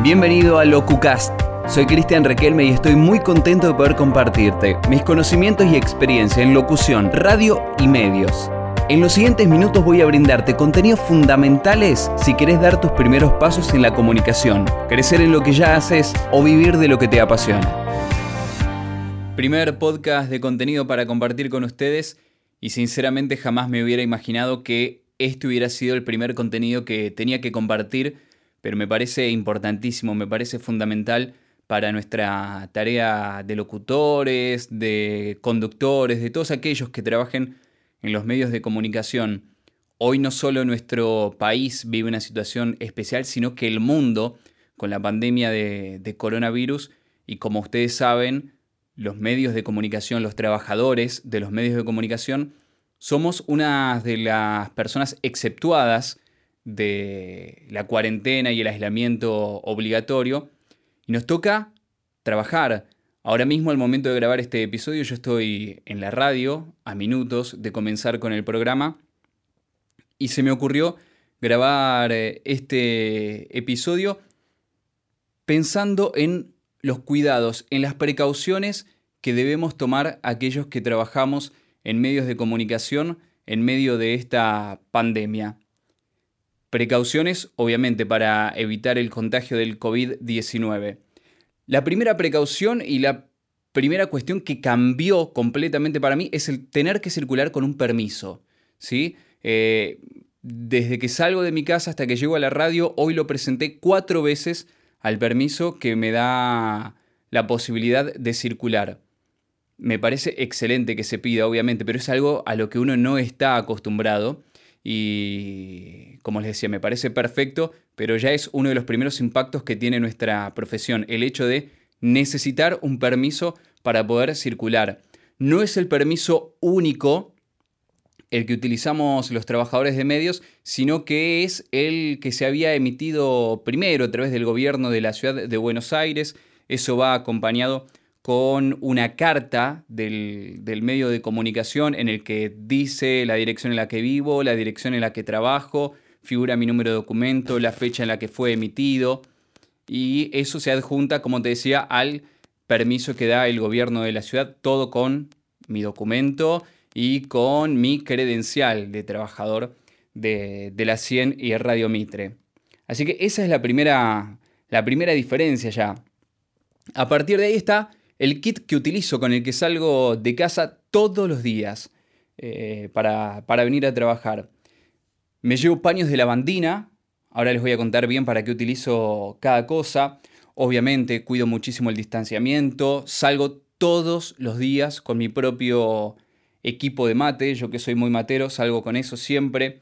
Bienvenido a LocuCast. Soy Cristian Requelme y estoy muy contento de poder compartirte mis conocimientos y experiencia en locución, radio y medios. En los siguientes minutos voy a brindarte contenidos fundamentales si querés dar tus primeros pasos en la comunicación, crecer en lo que ya haces o vivir de lo que te apasiona. Primer podcast de contenido para compartir con ustedes y sinceramente jamás me hubiera imaginado que este hubiera sido el primer contenido que tenía que compartir pero me parece importantísimo, me parece fundamental para nuestra tarea de locutores, de conductores, de todos aquellos que trabajen en los medios de comunicación. Hoy no solo nuestro país vive una situación especial, sino que el mundo, con la pandemia de, de coronavirus, y como ustedes saben, los medios de comunicación, los trabajadores de los medios de comunicación, somos una de las personas exceptuadas de la cuarentena y el aislamiento obligatorio. Y nos toca trabajar. Ahora mismo, al momento de grabar este episodio, yo estoy en la radio, a minutos de comenzar con el programa, y se me ocurrió grabar eh, este episodio pensando en los cuidados, en las precauciones que debemos tomar aquellos que trabajamos en medios de comunicación en medio de esta pandemia. Precauciones, obviamente, para evitar el contagio del COVID-19. La primera precaución y la primera cuestión que cambió completamente para mí es el tener que circular con un permiso. ¿sí? Eh, desde que salgo de mi casa hasta que llego a la radio, hoy lo presenté cuatro veces al permiso que me da la posibilidad de circular. Me parece excelente que se pida, obviamente, pero es algo a lo que uno no está acostumbrado y como les decía, me parece perfecto, pero ya es uno de los primeros impactos que tiene nuestra profesión, el hecho de necesitar un permiso para poder circular. No es el permiso único el que utilizamos los trabajadores de medios, sino que es el que se había emitido primero a través del gobierno de la ciudad de Buenos Aires. Eso va acompañado con una carta del, medio de comunicación en el que dice la dirección en la que vivo, la dirección en la que trabajo, figura mi número de documento, la fecha en la que fue emitido y eso se adjunta, como te decía, al permiso que da el gobierno de la ciudad, todo con mi documento y con mi credencial de trabajador de, de la 100 y el Radio Mitre. Así que esa es la primera, la primera diferencia ya. A partir de ahí está el kit que utilizo, con el que salgo de casa todos los días eh, para, venir a trabajar. Me llevo paños de lavandina, ahora les voy a contar bien para qué utilizo cada cosa. Obviamente cuido muchísimo el distanciamiento, salgo todos los días con mi propio equipo de mate, yo que soy muy matero, salgo con eso siempre.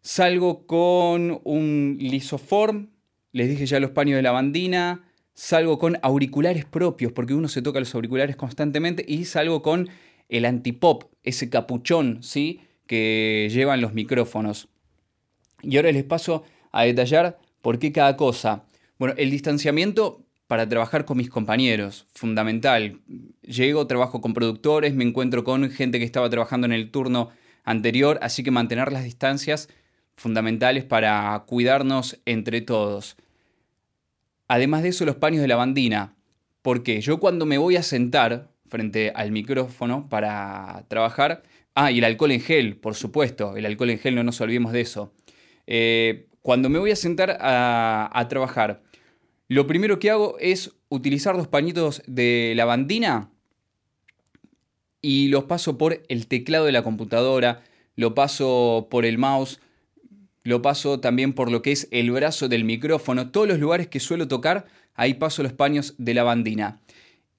Salgo con un lisoform, les dije ya los paños de lavandina, salgo con auriculares propios, porque uno se toca los auriculares constantemente, y salgo con el antipop, ese capuchón, ¿sí? Que llevan los micrófonos. Y ahora les paso a detallar por qué cada cosa. Bueno, el distanciamiento para trabajar con mis compañeros, fundamental. Llego, trabajo con productores, me encuentro con gente que estaba trabajando en el turno anterior, así que mantener las distancias fundamentales para cuidarnos entre todos. Además de eso, los paños de lavandina. Porque yo cuando me voy a sentar frente al micrófono para trabajar, ah, y el alcohol en gel, por supuesto, el alcohol en gel, no nos olvidemos de eso. Eh, cuando me voy a sentar a, trabajar, lo primero que hago es utilizar los pañitos de lavandina y los paso por el teclado de la computadora, lo paso por el mouse, lo paso también por lo que es el brazo del micrófono, todos los lugares que suelo tocar, ahí paso los paños de lavandina.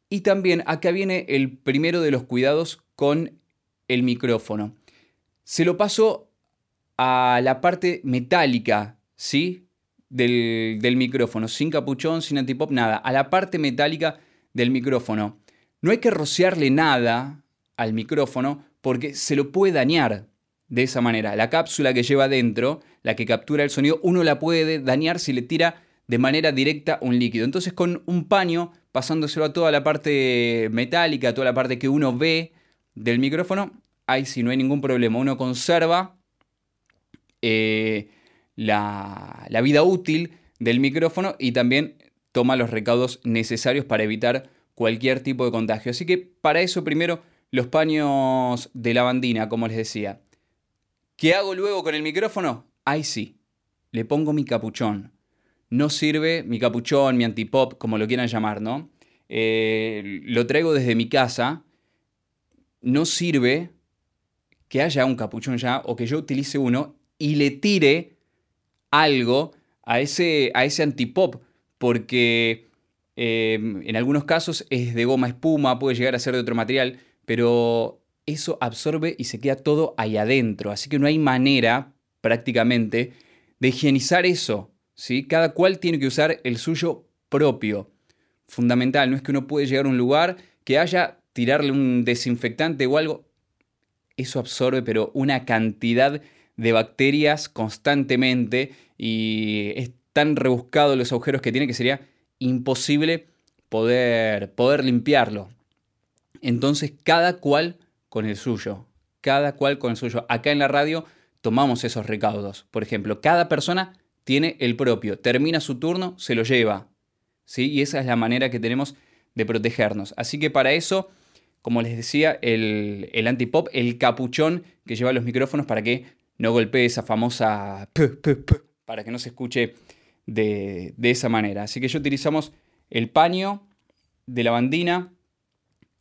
Y también acá viene el primero de los cuidados con el micrófono. Se lo paso a la parte metálica, ¿sí? Del, del micrófono, sin capuchón, sin antipop, nada, a la parte metálica del micrófono. No hay que rociarle nada al micrófono porque se lo puede dañar de esa manera. La cápsula que lleva dentro, la que captura el sonido, uno la puede dañar si le tira de manera directa un líquido. Entonces con un paño, pasándoselo a toda la parte metálica, a toda la parte que uno ve del micrófono, ahí sí no hay ningún problema. Uno conserva eh, la, la vida útil del micrófono y también toma los recaudos necesarios para evitar cualquier tipo de contagio. Así que para eso primero los paños de lavandina, como les decía. ¿Qué hago luego con el micrófono? Ahí sí, le pongo mi capuchón. No sirve mi capuchón, mi antipop, como lo quieran llamar, ¿no? Eh, lo traigo desde mi casa. No sirve que haya un capuchón ya o que yo utilice uno y le tire algo a ese, a ese antipop, porque eh, en algunos casos es de goma espuma, puede llegar a ser de otro material, pero eso absorbe y se queda todo ahí adentro, así que no hay manera prácticamente de higienizar eso, ¿sí? Cada cual tiene que usar el suyo propio. Fundamental, no es que uno puede llegar a un lugar que haya tirarle un desinfectante o algo, eso absorbe pero una cantidad de bacterias constantemente y es tan rebuscado los agujeros que tiene que sería imposible poder, poder limpiarlo. Entonces cada cual con el suyo, cada cual con el suyo. Acá en la radio tomamos esos recaudos. Por ejemplo, cada persona tiene el propio, termina su turno, se lo lleva. ¿sí? Y esa es la manera que tenemos de protegernos. Así que para eso, como les decía, el, el antipop, el capuchón que lleva los micrófonos para que no golpee esa famosa para que no se escuche de, esa manera. Así que yo utilizamos el paño de lavandina,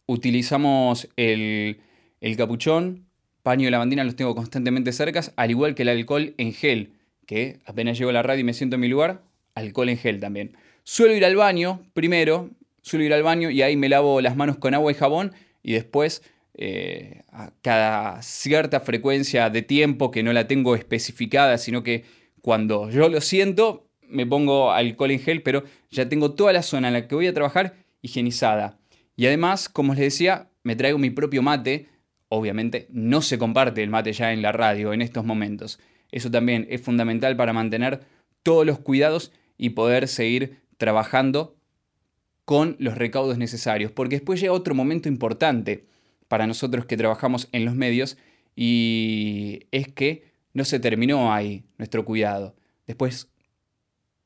utilizamos el, el capuchón, paño de lavandina los tengo constantemente cercas, al igual que el alcohol en gel, que apenas llego a la radio y me siento en mi lugar, alcohol en gel también. Suelo ir al baño primero, suelo ir al baño y ahí me lavo las manos con agua y jabón y después eh, a cada cierta frecuencia de tiempo que no la tengo especificada, sino que cuando yo lo siento me pongo alcohol en gel, pero ya tengo toda la zona en la que voy a trabajar higienizada. Y además, como les decía, me traigo mi propio mate. Obviamente no se comparte el mate ya en la radio en estos momentos. Eso también es fundamental para mantener todos los cuidados y poder seguir trabajando con los recaudos necesarios. Porque después llega otro momento importante para nosotros que trabajamos en los medios y es que no se terminó ahí nuestro cuidado. Después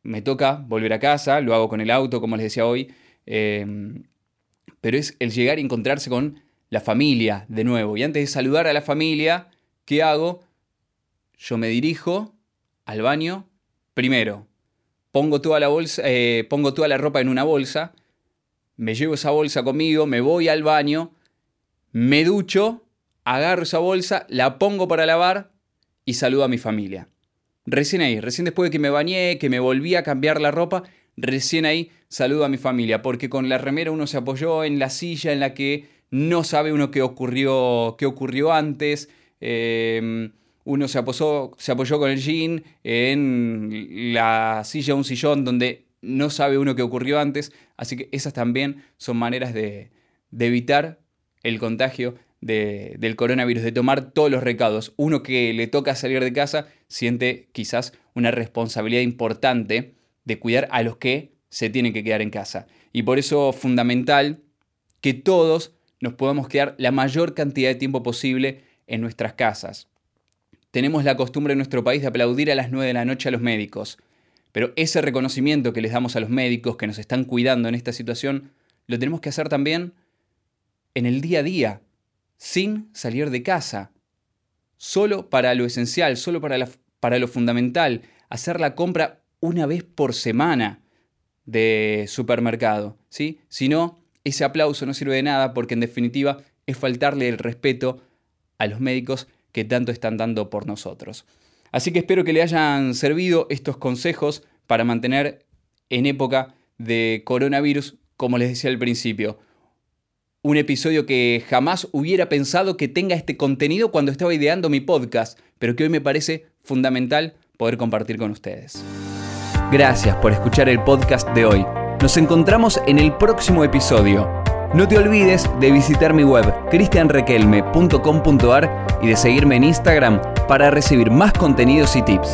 me toca volver a casa, lo hago con el auto, como les decía hoy, em, pero es el llegar y encontrarse con la familia de nuevo. Y antes de saludar a la familia, ¿qué hago? Yo me dirijo al baño primero. Pongo toda la bolsa, eh, pongo toda la ropa en una bolsa, me llevo esa bolsa conmigo, me voy al baño, me ducho, agarro esa bolsa, la pongo para lavar y saludo a mi familia. Recién ahí, recién después de que me bañé, que me volví a cambiar la ropa, recién ahí saludo a mi familia, porque con la remera uno se apoyó en la silla en la que no sabe uno qué ocurrió, qué ocurrió antes. Em, uno se apoyó, se apoyó con el jean en la silla, un sillón donde no sabe uno qué ocurrió antes. Así que esas también son maneras de, de evitar el contagio del coronavirus, de tomar todos los recados. Uno que le toca salir de casa siente quizás una responsabilidad importante de cuidar a los que se tienen que quedar en casa. Y por eso es fundamental que todos nos podamos quedar la mayor cantidad de tiempo posible en nuestras casas. Tenemos la costumbre en nuestro país de aplaudir a las 9 de la noche a los médicos, pero ese reconocimiento que les damos a los médicos que nos están cuidando en esta situación, lo tenemos que hacer también en el día a día, sin salir de casa, solo para lo esencial, solo para, lo fundamental, hacer la compra una vez por semana de supermercado, ¿sí? Si no, ese aplauso no sirve de nada porque en definitiva es faltarle el respeto a los médicos que tanto están dando por nosotros. Así que espero que le hayan servido estos consejos para mantener en época de coronavirus, como les decía al principio, un episodio que jamás hubiera pensado que tenga este contenido cuando estaba ideando mi podcast, pero que hoy me parece fundamental poder compartir con ustedes. Gracias por escuchar el podcast de hoy. Nos encontramos en el próximo episodio. No te olvides de visitar mi web cristianrequelme.com.ar y de seguirme en Instagram para recibir más contenidos y tips.